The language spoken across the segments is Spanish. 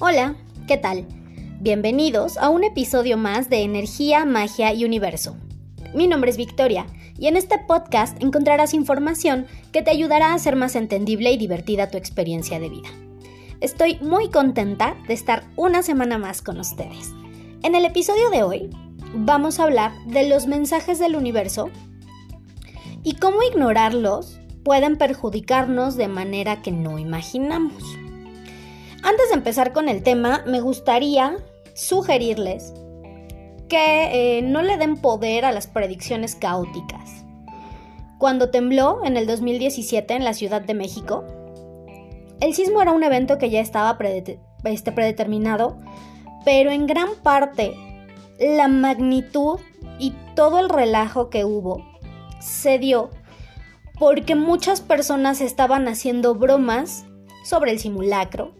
Hola, ¿qué tal? Bienvenidos a un episodio más de Energía, Magia y Universo. Mi nombre es Victoria y en este podcast encontrarás información que te ayudará a hacer más entendible y divertida tu experiencia de vida. Estoy muy contenta de estar una semana más con ustedes. En el episodio de hoy vamos a hablar de los mensajes del universo y cómo ignorarlos pueden perjudicarnos de manera que no imaginamos. Antes de empezar con el tema, me gustaría sugerirles que eh, no le den poder a las predicciones caóticas. Cuando tembló en el 2017 en la Ciudad de México, el sismo era un evento que ya estaba este, predeterminado, pero en gran parte la magnitud y todo el relajo que hubo se dio porque muchas personas estaban haciendo bromas sobre el simulacro,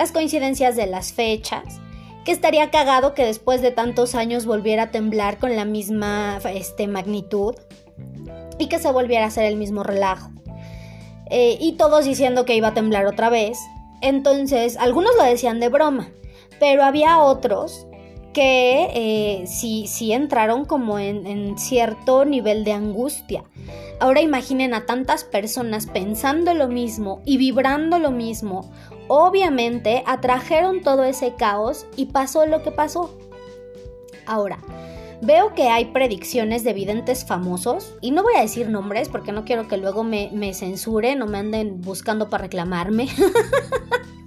las coincidencias de las fechas, que estaría cagado que después de tantos años volviera a temblar con la misma este, magnitud y que se volviera a hacer el mismo relajo. Eh, y todos diciendo que iba a temblar otra vez. Entonces, algunos lo decían de broma, pero había otros que eh, sí, entraron como en, cierto nivel de angustia. Ahora imaginen a tantas personas pensando lo mismo y vibrando lo mismo obviamente atrajeron todo ese caos y pasó lo que pasó. Ahora, veo que hay predicciones de videntes famosos, y no voy a decir nombres porque no quiero que luego me, censuren o me anden buscando para reclamarme,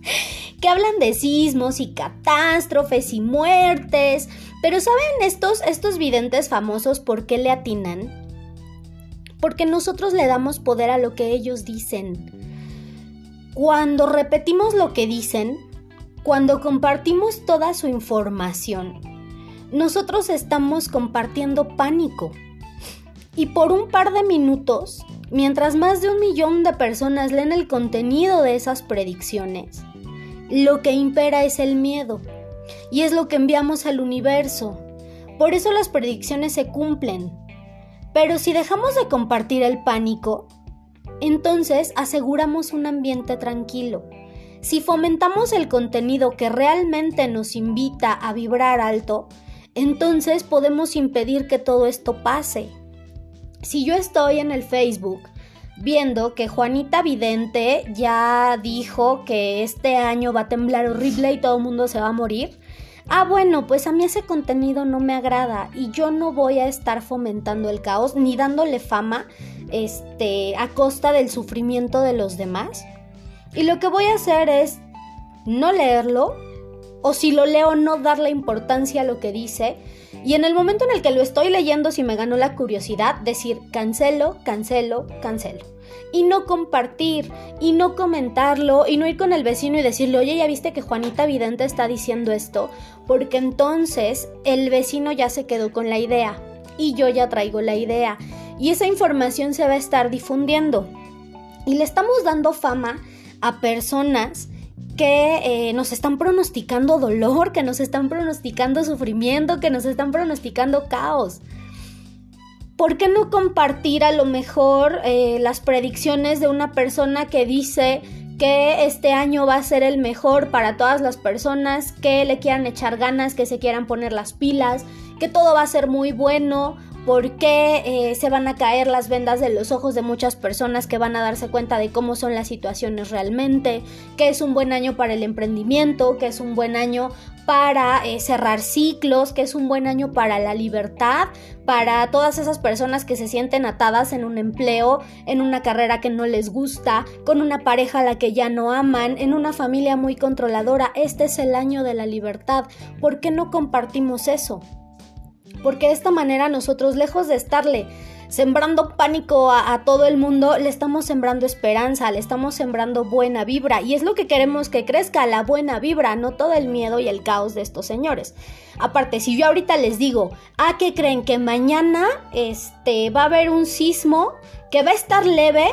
que hablan de sismos y catástrofes y muertes, pero ¿saben estos, estos videntes famosos por qué le atinan? Porque nosotros le damos poder a lo que ellos dicen. Cuando repetimos lo que dicen, cuando compartimos toda su información, nosotros estamos compartiendo pánico. Y por un par de minutos, mientras más de un millón de personas leen el contenido de esas predicciones, lo que impera es el miedo. Y es lo que enviamos al universo. Por eso las predicciones se cumplen. Pero si dejamos de compartir el pánico, entonces aseguramos un ambiente tranquilo. Si fomentamos el contenido que realmente nos invita a vibrar alto, entonces podemos impedir que todo esto pase. Si yo estoy en el Facebook viendo que Juanita Vidente ya dijo que este año va a temblar horrible y todo el mundo se va a morir, ah bueno, pues a mí ese contenido no me agrada y yo no voy a estar fomentando el caos ni dándole fama este, a costa del sufrimiento de los demás. Y lo que voy a hacer es no leerlo, o si lo leo no darle importancia a lo que dice, y en el momento en el que lo estoy leyendo, si me ganó la curiosidad, decir cancelo, cancelo, cancelo. Y no compartir, y no comentarlo, y no ir con el vecino y decirle, oye, ya viste que Juanita Vidente está diciendo esto, porque entonces el vecino ya se quedó con la idea, y yo ya traigo la idea y esa información se va a estar difundiendo. Y le estamos dando fama a personas que eh, nos están pronosticando dolor, que nos están pronosticando sufrimiento, que nos están pronosticando caos. ¿Por qué no compartir a lo mejor eh, las predicciones de una persona que dice que este año va a ser el mejor para todas las personas que le quieran echar ganas, que se quieran poner las pilas, que todo va a ser muy bueno por qué eh, se van a caer las vendas de los ojos de muchas personas que van a darse cuenta de cómo son las situaciones realmente, que es un buen año para el emprendimiento, que es un buen año para eh, cerrar ciclos, que es un buen año para la libertad, para todas esas personas que se sienten atadas en un empleo, en una carrera que no les gusta, con una pareja a la que ya no aman, en una familia muy controladora. Este es el año de la libertad. ¿Por qué no compartimos eso? Porque de esta manera nosotros, lejos de estarle sembrando pánico a, todo el mundo, le estamos sembrando esperanza, le estamos sembrando buena vibra y es lo que queremos que crezca, la buena vibra, no todo el miedo y el caos de estos señores. Aparte, si yo ahorita les digo, ¿a ah, qué creen que mañana este, va a haber un sismo que va a estar leve?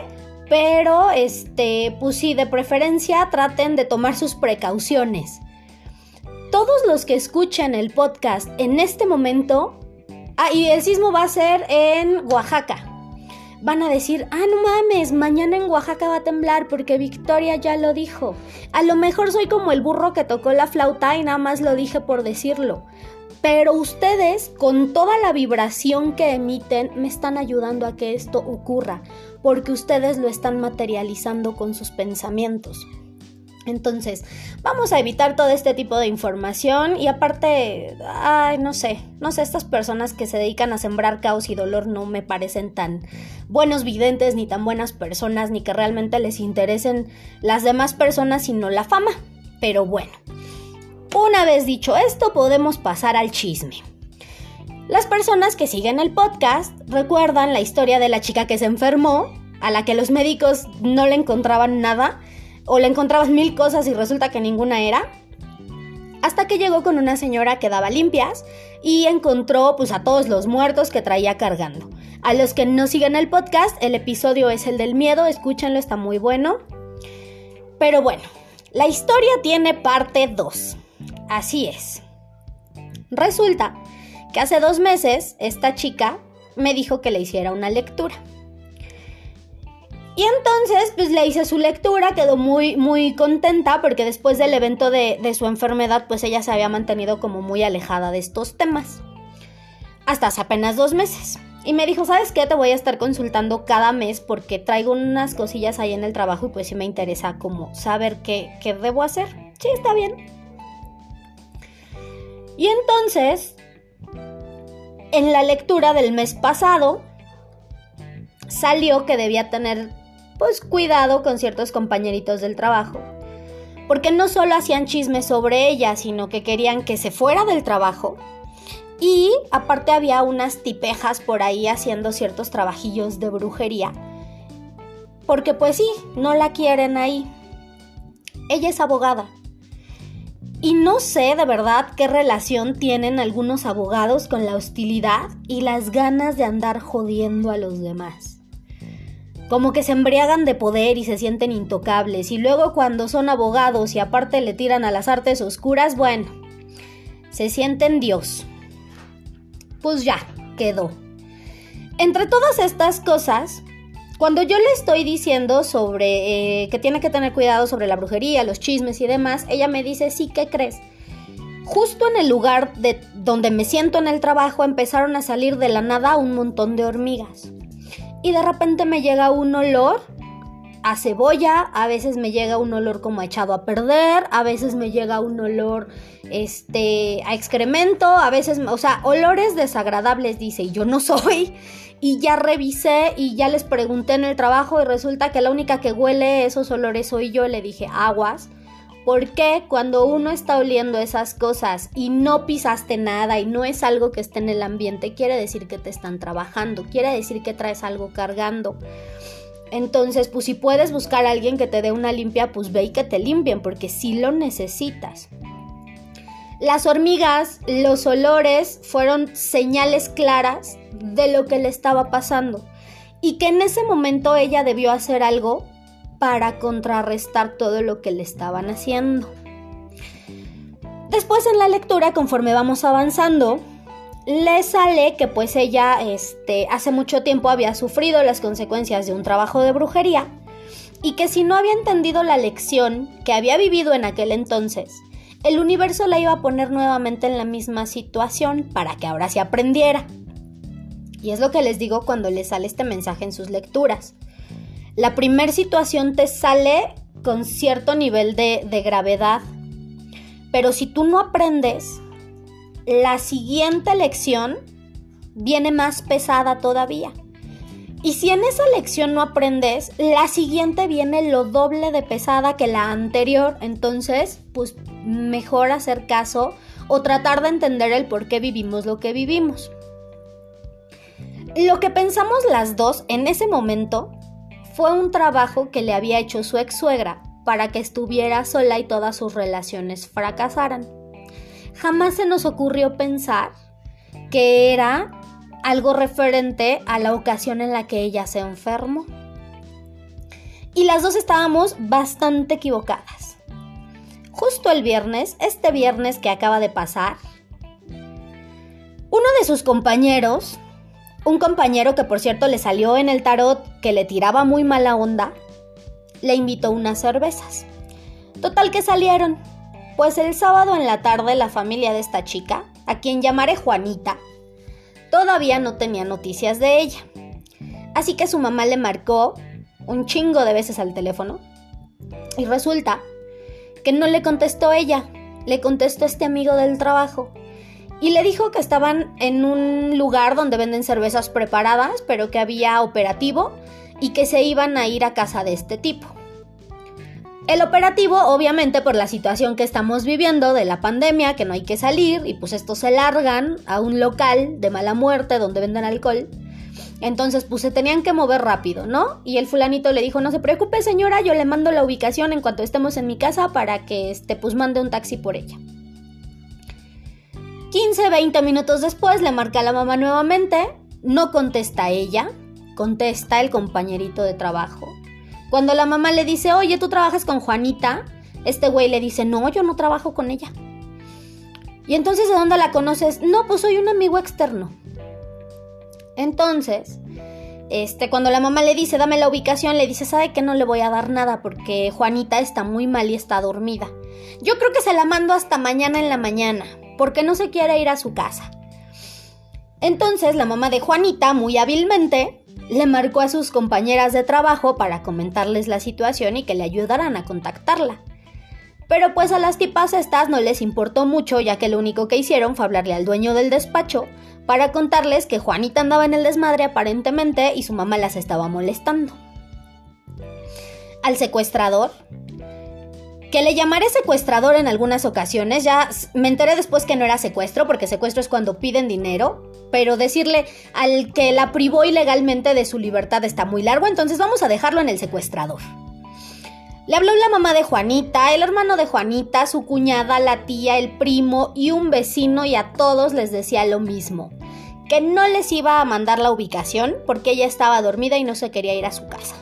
Pero, este, pues sí, de preferencia traten de tomar sus precauciones. Todos los que escuchan el podcast en este momento Ah, y el sismo va a ser en Oaxaca. van a decir, ah, no mames, mañana en Oaxaca va a temblar porque Victoria ya lo dijo. A lo mejor soy como el burro que tocó la flauta y nada más lo dije por decirlo. Pero ustedes, con toda la vibración que emiten, me están ayudando a que esto ocurra, porque ustedes lo están materializando con sus pensamientos. Entonces, vamos a evitar todo este tipo de información y aparte, ay, no sé, no sé, estas personas que se dedican a sembrar caos y dolor no me parecen tan buenos videntes, ni tan buenas personas, ni que realmente les interesen las demás personas, sino la fama. Pero bueno, una vez dicho esto, podemos pasar al chisme. Las personas que siguen el podcast recuerdan la historia de la chica que se enfermó, a la que los médicos no le encontraban nada, o le encontraban mil cosas y resulta que ninguna era. Hasta que llegó con una señora que daba limpias y encontró pues a todos los muertos que traía cargando. A los que no siguen el podcast, el episodio es el del miedo, escúchenlo, está muy bueno. Pero bueno, la historia tiene parte 2. Así es. Resulta que hace dos meses esta chica me dijo que le hiciera una lectura. Y entonces, pues le hice su lectura, quedó muy, muy contenta porque después del evento de, de, su enfermedad, pues ella se había mantenido como muy alejada de estos temas. Hasta hace apenas dos meses. Y me dijo, ¿sabes qué? Te voy a estar consultando cada mes porque traigo unas cosillas ahí en el trabajo y pues sí me interesa como saber qué, qué debo hacer. Sí, está bien. Y entonces, en la lectura del mes pasado, salió que debía tener pues cuidado con ciertos compañeritos del trabajo. Porque no solo hacían chismes sobre ella, sino que querían que se fuera del trabajo. Y aparte había unas tipejas por ahí haciendo ciertos trabajillos de brujería. Porque pues sí, no la quieren ahí. Ella es abogada. Y no sé de verdad qué relación tienen algunos abogados con la hostilidad y las ganas de andar jodiendo a los demás como que se embriagan de poder y se sienten intocables, y luego cuando son abogados y aparte le tiran a las artes oscuras, bueno, se sienten Dios. Pues ya, quedó. Entre todas estas cosas, cuando yo le estoy diciendo sobre eh, que tiene que tener cuidado sobre la brujería, los chismes y demás, ella me dice, sí, ¿qué crees? Justo en el lugar de donde me siento en el trabajo empezaron a salir de la nada un montón de hormigas y de repente me llega un olor a cebolla, a veces me llega un olor como echado a perder, a veces me llega un olor este a excremento, a veces, o sea, olores desagradables dice, y yo no soy. Y ya revisé y ya les pregunté en el trabajo y resulta que la única que huele esos olores soy yo, le dije, "Aguas." Porque cuando uno está oliendo esas cosas y no pisaste nada y no es algo que esté en el ambiente, quiere decir que te están trabajando, quiere decir que traes algo cargando. Entonces, pues si puedes buscar a alguien que te dé una limpia, pues ve y que te limpien, porque sí lo necesitas. Las hormigas, los olores fueron señales claras de lo que le estaba pasando y que en ese momento ella debió hacer algo para contrarrestar todo lo que le estaban haciendo. Después en la lectura, conforme vamos avanzando, le sale que pues ella este, hace mucho tiempo había sufrido las consecuencias de un trabajo de brujería y que si no había entendido la lección que había vivido en aquel entonces, el universo la iba a poner nuevamente en la misma situación para que ahora se aprendiera. Y es lo que les digo cuando les sale este mensaje en sus lecturas. La primera situación te sale con cierto nivel de, de gravedad, pero si tú no aprendes, la siguiente lección viene más pesada todavía. Y si en esa lección no aprendes, la siguiente viene lo doble de pesada que la anterior. Entonces, pues mejor hacer caso o tratar de entender el por qué vivimos lo que vivimos. Lo que pensamos las dos en ese momento fue un trabajo que le había hecho su ex suegra para que estuviera sola y todas sus relaciones fracasaran. Jamás se nos ocurrió pensar que era algo referente a la ocasión en la que ella se enfermó. Y las dos estábamos bastante equivocadas. Justo el viernes, este viernes que acaba de pasar, uno de sus compañeros un compañero que por cierto le salió en el tarot que le tiraba muy mala onda, le invitó unas cervezas. Total que salieron. Pues el sábado en la tarde la familia de esta chica, a quien llamaré Juanita, todavía no tenía noticias de ella. Así que su mamá le marcó un chingo de veces al teléfono y resulta que no le contestó ella, le contestó este amigo del trabajo y le dijo que estaban en un lugar donde venden cervezas preparadas, pero que había operativo y que se iban a ir a casa de este tipo. El operativo, obviamente, por la situación que estamos viviendo de la pandemia, que no hay que salir, y pues estos se largan a un local de mala muerte donde venden alcohol. Entonces, pues se tenían que mover rápido, ¿no? Y el fulanito le dijo, no se preocupe señora, yo le mando la ubicación en cuanto estemos en mi casa para que, este, pues mande un taxi por ella. 15, 20 minutos después le marca a la mamá nuevamente, no contesta ella, contesta el compañerito de trabajo. Cuando la mamá le dice, oye, ¿tú trabajas con Juanita? Este güey le dice, no, yo no trabajo con ella. Y entonces, ¿de dónde la conoces? No, pues soy un amigo externo. Entonces, este, cuando la mamá le dice, dame la ubicación, le dice, sabe que no le voy a dar nada porque Juanita está muy mal y está dormida. Yo creo que se la mando hasta mañana en la mañana porque no se quiere ir a su casa. Entonces la mamá de Juanita, muy hábilmente, le marcó a sus compañeras de trabajo para comentarles la situación y que le ayudaran a contactarla. Pero pues a las tipas estas no les importó mucho ya que lo único que hicieron fue hablarle al dueño del despacho para contarles que Juanita andaba en el desmadre aparentemente y su mamá las estaba molestando. Al secuestrador que le llamaré secuestrador en algunas ocasiones. Ya me enteré después que no era secuestro, porque secuestro es cuando piden dinero. Pero decirle al que la privó ilegalmente de su libertad está muy largo, entonces vamos a dejarlo en el secuestrador. Le habló la mamá de Juanita, el hermano de Juanita, su cuñada, la tía, el primo y un vecino y a todos les decía lo mismo. Que no les iba a mandar la ubicación porque ella estaba dormida y no se quería ir a su casa.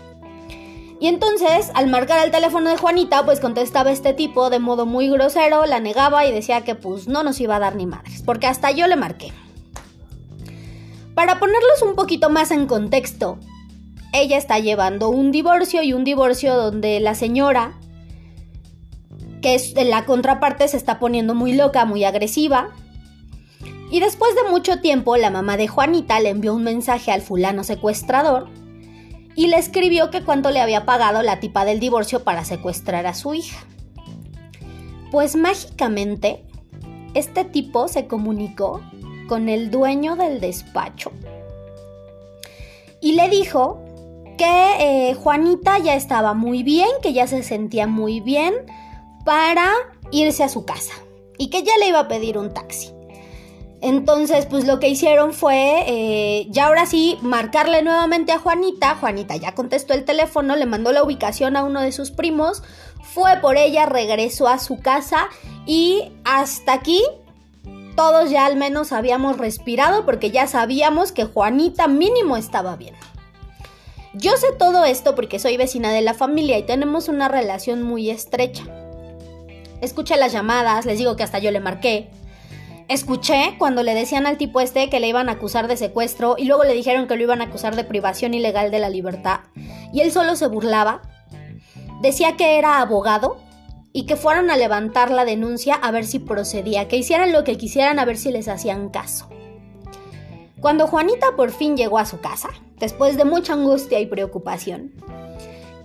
Y entonces, al marcar el teléfono de Juanita, pues contestaba este tipo de modo muy grosero, la negaba y decía que pues no nos iba a dar ni madres, porque hasta yo le marqué. Para ponerlos un poquito más en contexto, ella está llevando un divorcio y un divorcio donde la señora, que es la contraparte, se está poniendo muy loca, muy agresiva. Y después de mucho tiempo, la mamá de Juanita le envió un mensaje al fulano secuestrador y le escribió que cuánto le había pagado la tipa del divorcio para secuestrar a su hija. Pues mágicamente, este tipo se comunicó con el dueño del despacho y le dijo que eh, Juanita ya estaba muy bien, que ya se sentía muy bien para irse a su casa y que ya le iba a pedir un taxi. Entonces, pues lo que hicieron fue, eh, ya ahora sí, marcarle nuevamente a Juanita. Juanita ya contestó el teléfono, le mandó la ubicación a uno de sus primos, fue por ella, regresó a su casa y hasta aquí todos ya al menos habíamos respirado porque ya sabíamos que Juanita mínimo estaba bien. Yo sé todo esto porque soy vecina de la familia y tenemos una relación muy estrecha. Escuché las llamadas, les digo que hasta yo le marqué. Escuché cuando le decían al tipo este que le iban a acusar de secuestro y luego le dijeron que lo iban a acusar de privación ilegal de la libertad. Y él solo se burlaba. Decía que era abogado y que fueron a levantar la denuncia a ver si procedía, que hicieran lo que quisieran a ver si les hacían caso. Cuando Juanita por fin llegó a su casa, después de mucha angustia y preocupación,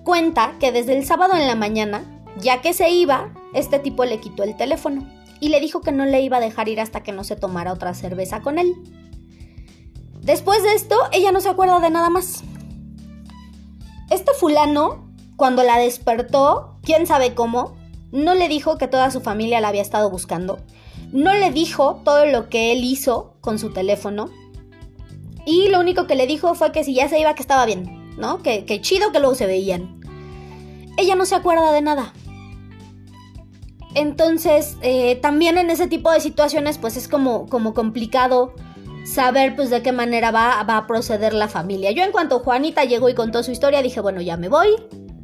cuenta que desde el sábado en la mañana, ya que se iba, este tipo le quitó el teléfono y le dijo que no le iba a dejar ir hasta que no se tomara otra cerveza con él. Después de esto, ella no se acuerda de nada más. Este fulano, cuando la despertó, quién sabe cómo, no le dijo que toda su familia la había estado buscando. No le dijo todo lo que él hizo con su teléfono. Y lo único que le dijo fue que si ya se iba, que estaba bien, ¿no? Que, chido que luego se veían. Ella no se acuerda de nada. Entonces, eh, también en ese tipo de situaciones, pues es como, como complicado saber pues de qué manera va, a proceder la familia. Yo en cuanto Juanita llegó y contó su historia, dije, bueno, ya me voy,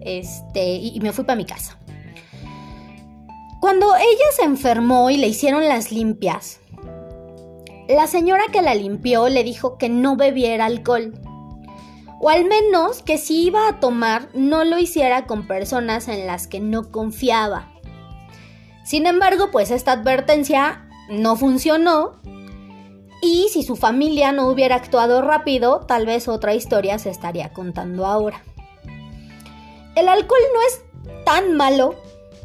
este, y, me fui para mi casa. Cuando ella se enfermó y le hicieron las limpias, la señora que la limpió le dijo que no bebiera alcohol. O al menos que si iba a tomar, no lo hiciera con personas en las que no confiaba. Sin embargo, pues esta advertencia no funcionó y si su familia no hubiera actuado rápido, tal vez otra historia se estaría contando ahora. El alcohol no es tan malo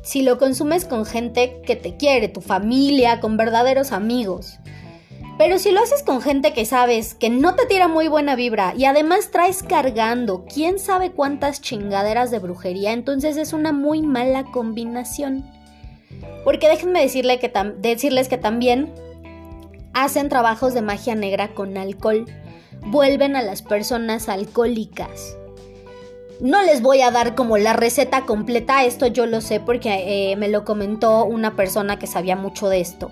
si lo consumes con gente que te quiere, tu familia, con verdaderos amigos. Pero si lo haces con gente que sabes que no te tira muy buena vibra y además traes cargando quién sabe cuántas chingaderas de brujería, entonces es una muy mala combinación. Porque déjenme decirles que también hacen trabajos de magia negra con alcohol, vuelven a las personas alcohólicas. No les voy a dar como la receta completa, esto yo lo sé porque eh, me lo comentó una persona que sabía mucho de esto.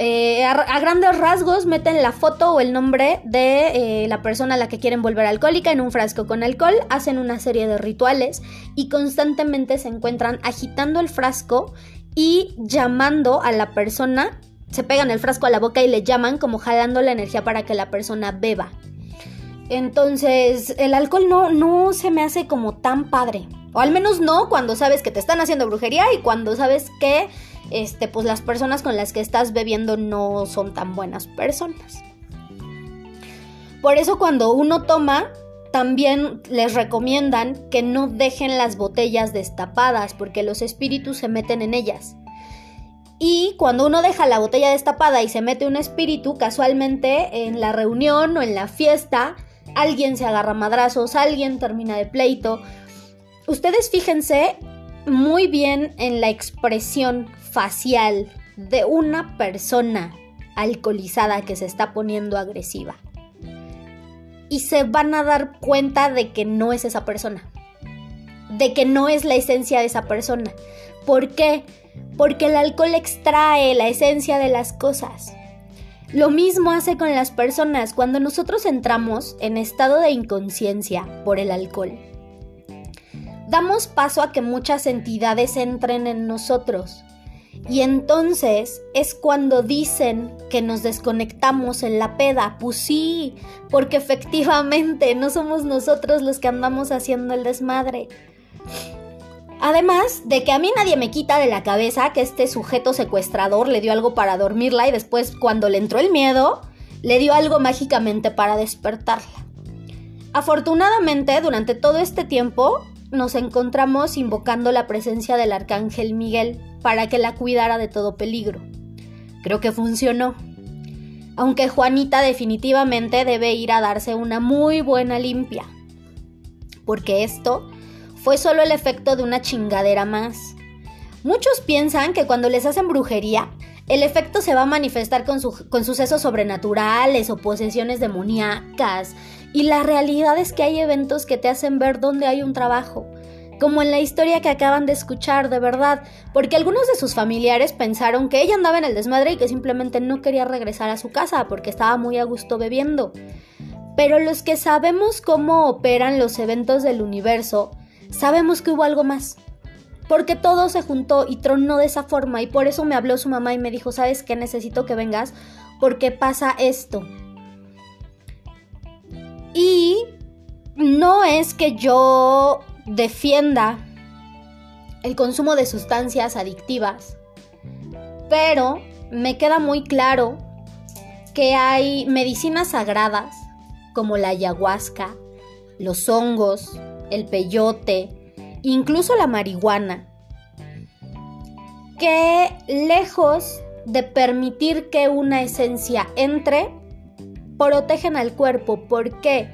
Eh, a, grandes rasgos meten la foto o el nombre de eh, la persona a la que quieren volver alcohólica en un frasco con alcohol, hacen una serie de rituales y constantemente se encuentran agitando el frasco y llamando a la persona, se pegan el frasco a la boca y le llaman como jalando la energía para que la persona beba. Entonces, el alcohol no, no se me hace como tan padre. O al menos no cuando sabes que te están haciendo brujería y cuando sabes que este, pues las personas con las que estás bebiendo no son tan buenas personas. Por eso cuando uno toma, también les recomiendan que no dejen las botellas destapadas porque los espíritus se meten en ellas. Y cuando uno deja la botella destapada y se mete un espíritu, casualmente en la reunión o en la fiesta, alguien se agarra madrazos, alguien termina de pleito. Ustedes fíjense muy bien en la expresión facial de una persona alcoholizada que se está poniendo agresiva. Y se van a dar cuenta de que no es esa persona. De que no es la esencia de esa persona. ¿Por qué? Porque el alcohol extrae la esencia de las cosas. Lo mismo hace con las personas cuando nosotros entramos en estado de inconsciencia por el alcohol. Damos paso a que muchas entidades entren en nosotros. Y entonces es cuando dicen que nos desconectamos en la peda. Pues sí, porque efectivamente no somos nosotros los que andamos haciendo el desmadre. Además de que a mí nadie me quita de la cabeza que este sujeto secuestrador le dio algo para dormirla y después cuando le entró el miedo, le dio algo mágicamente para despertarla. Afortunadamente, durante todo este tiempo, nos encontramos invocando la presencia del arcángel Miguel para que la cuidara de todo peligro. Creo que funcionó. Aunque Juanita definitivamente debe ir a darse una muy buena limpia. Porque esto fue solo el efecto de una chingadera más. Muchos piensan que cuando les hacen brujería, el efecto se va a manifestar con, con, sucesos sobrenaturales o posesiones demoníacas, y la realidad es que hay eventos que te hacen ver dónde hay un trabajo, como en la historia que acaban de escuchar, de verdad, porque algunos de sus familiares pensaron que ella andaba en el desmadre y que simplemente no quería regresar a su casa porque estaba muy a gusto bebiendo. Pero los que sabemos cómo operan los eventos del universo, sabemos que hubo algo más. Porque todo se juntó y tronó de esa forma y por eso me habló su mamá y me dijo, ¿sabes qué? Necesito que vengas porque pasa esto. Y no es que yo defienda el consumo de sustancias adictivas, pero me queda muy claro que hay medicinas sagradas como la ayahuasca, los hongos, el peyote, incluso la marihuana, que lejos de permitir que una esencia entre, protegen al cuerpo. ¿Por qué?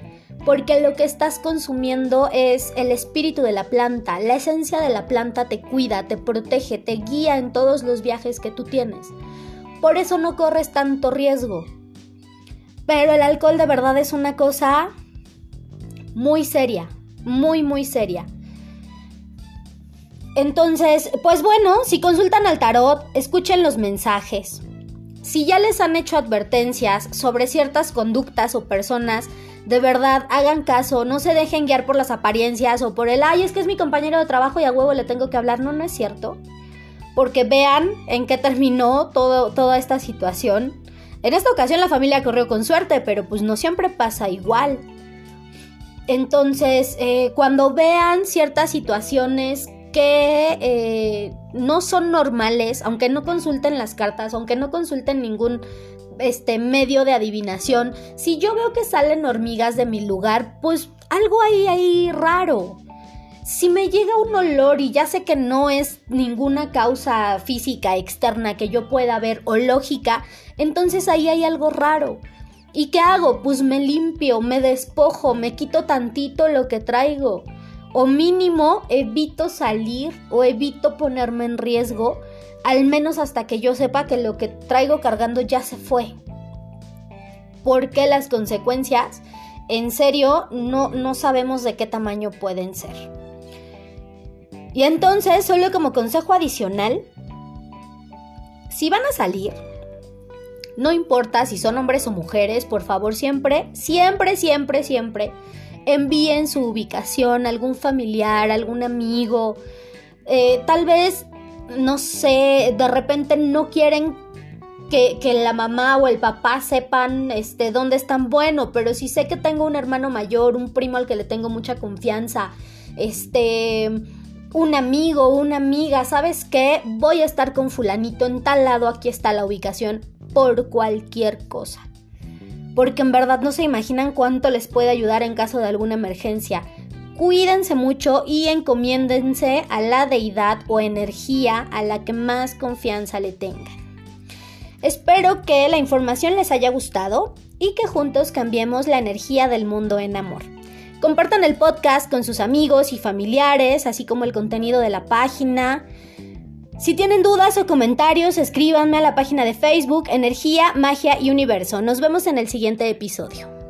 Porque lo que estás consumiendo es el espíritu de la planta. La esencia de la planta te cuida, te protege, te guía en todos los viajes que tú tienes. Por eso no corres tanto riesgo. Pero el alcohol de verdad es una cosa muy seria, muy, muy seria. Entonces, pues bueno, si consultan al tarot, escuchen los mensajes. Si ya les han hecho advertencias sobre ciertas conductas o personas, de verdad hagan caso, no se dejen guiar por las apariencias o por el, ay, es que es mi compañero de trabajo y a huevo le tengo que hablar. No, no es cierto. Porque vean en qué terminó todo, toda esta situación. En esta ocasión la familia corrió con suerte, pero pues no siempre pasa igual. Entonces, eh, cuando vean ciertas situaciones que eh, no son normales, aunque no consulten las cartas, aunque no consulten ningún este medio de adivinación, si yo veo que salen hormigas de mi lugar, pues algo ahí ahí raro. Si me llega un olor y ya sé que no es ninguna causa física externa que yo pueda ver o lógica, entonces ahí hay algo raro. ¿Y qué hago? Pues me limpio, me despojo, me quito tantito lo que traigo. O mínimo evito salir o evito ponerme en riesgo, al menos hasta que yo sepa que lo que traigo cargando ya se fue. Porque las consecuencias, en serio, no, no sabemos de qué tamaño pueden ser. Y entonces, solo como consejo adicional, si van a salir, no importa si son hombres o mujeres, por favor siempre, siempre, siempre, siempre envíen su ubicación a algún familiar, algún amigo. Eh, tal vez, no sé, de repente no quieren que, que, la mamá o el papá sepan este, dónde están. Bueno, pero si sé que tengo un hermano mayor, un primo al que le tengo mucha confianza, este un amigo, una amiga, ¿sabes qué? Voy a estar con fulanito en tal lado, aquí está la ubicación, por cualquier cosa. Porque en verdad no se imaginan cuánto les puede ayudar en caso de alguna emergencia. Cuídense mucho y encomiéndense a la deidad o energía a la que más confianza le tengan. Espero que la información les haya gustado y que juntos cambiemos la energía del mundo en amor. Compartan el podcast con sus amigos y familiares, así como el contenido de la página. Si tienen dudas o comentarios, escríbanme a la página de Facebook Energía, Magia y Universo. Nos vemos en el siguiente episodio.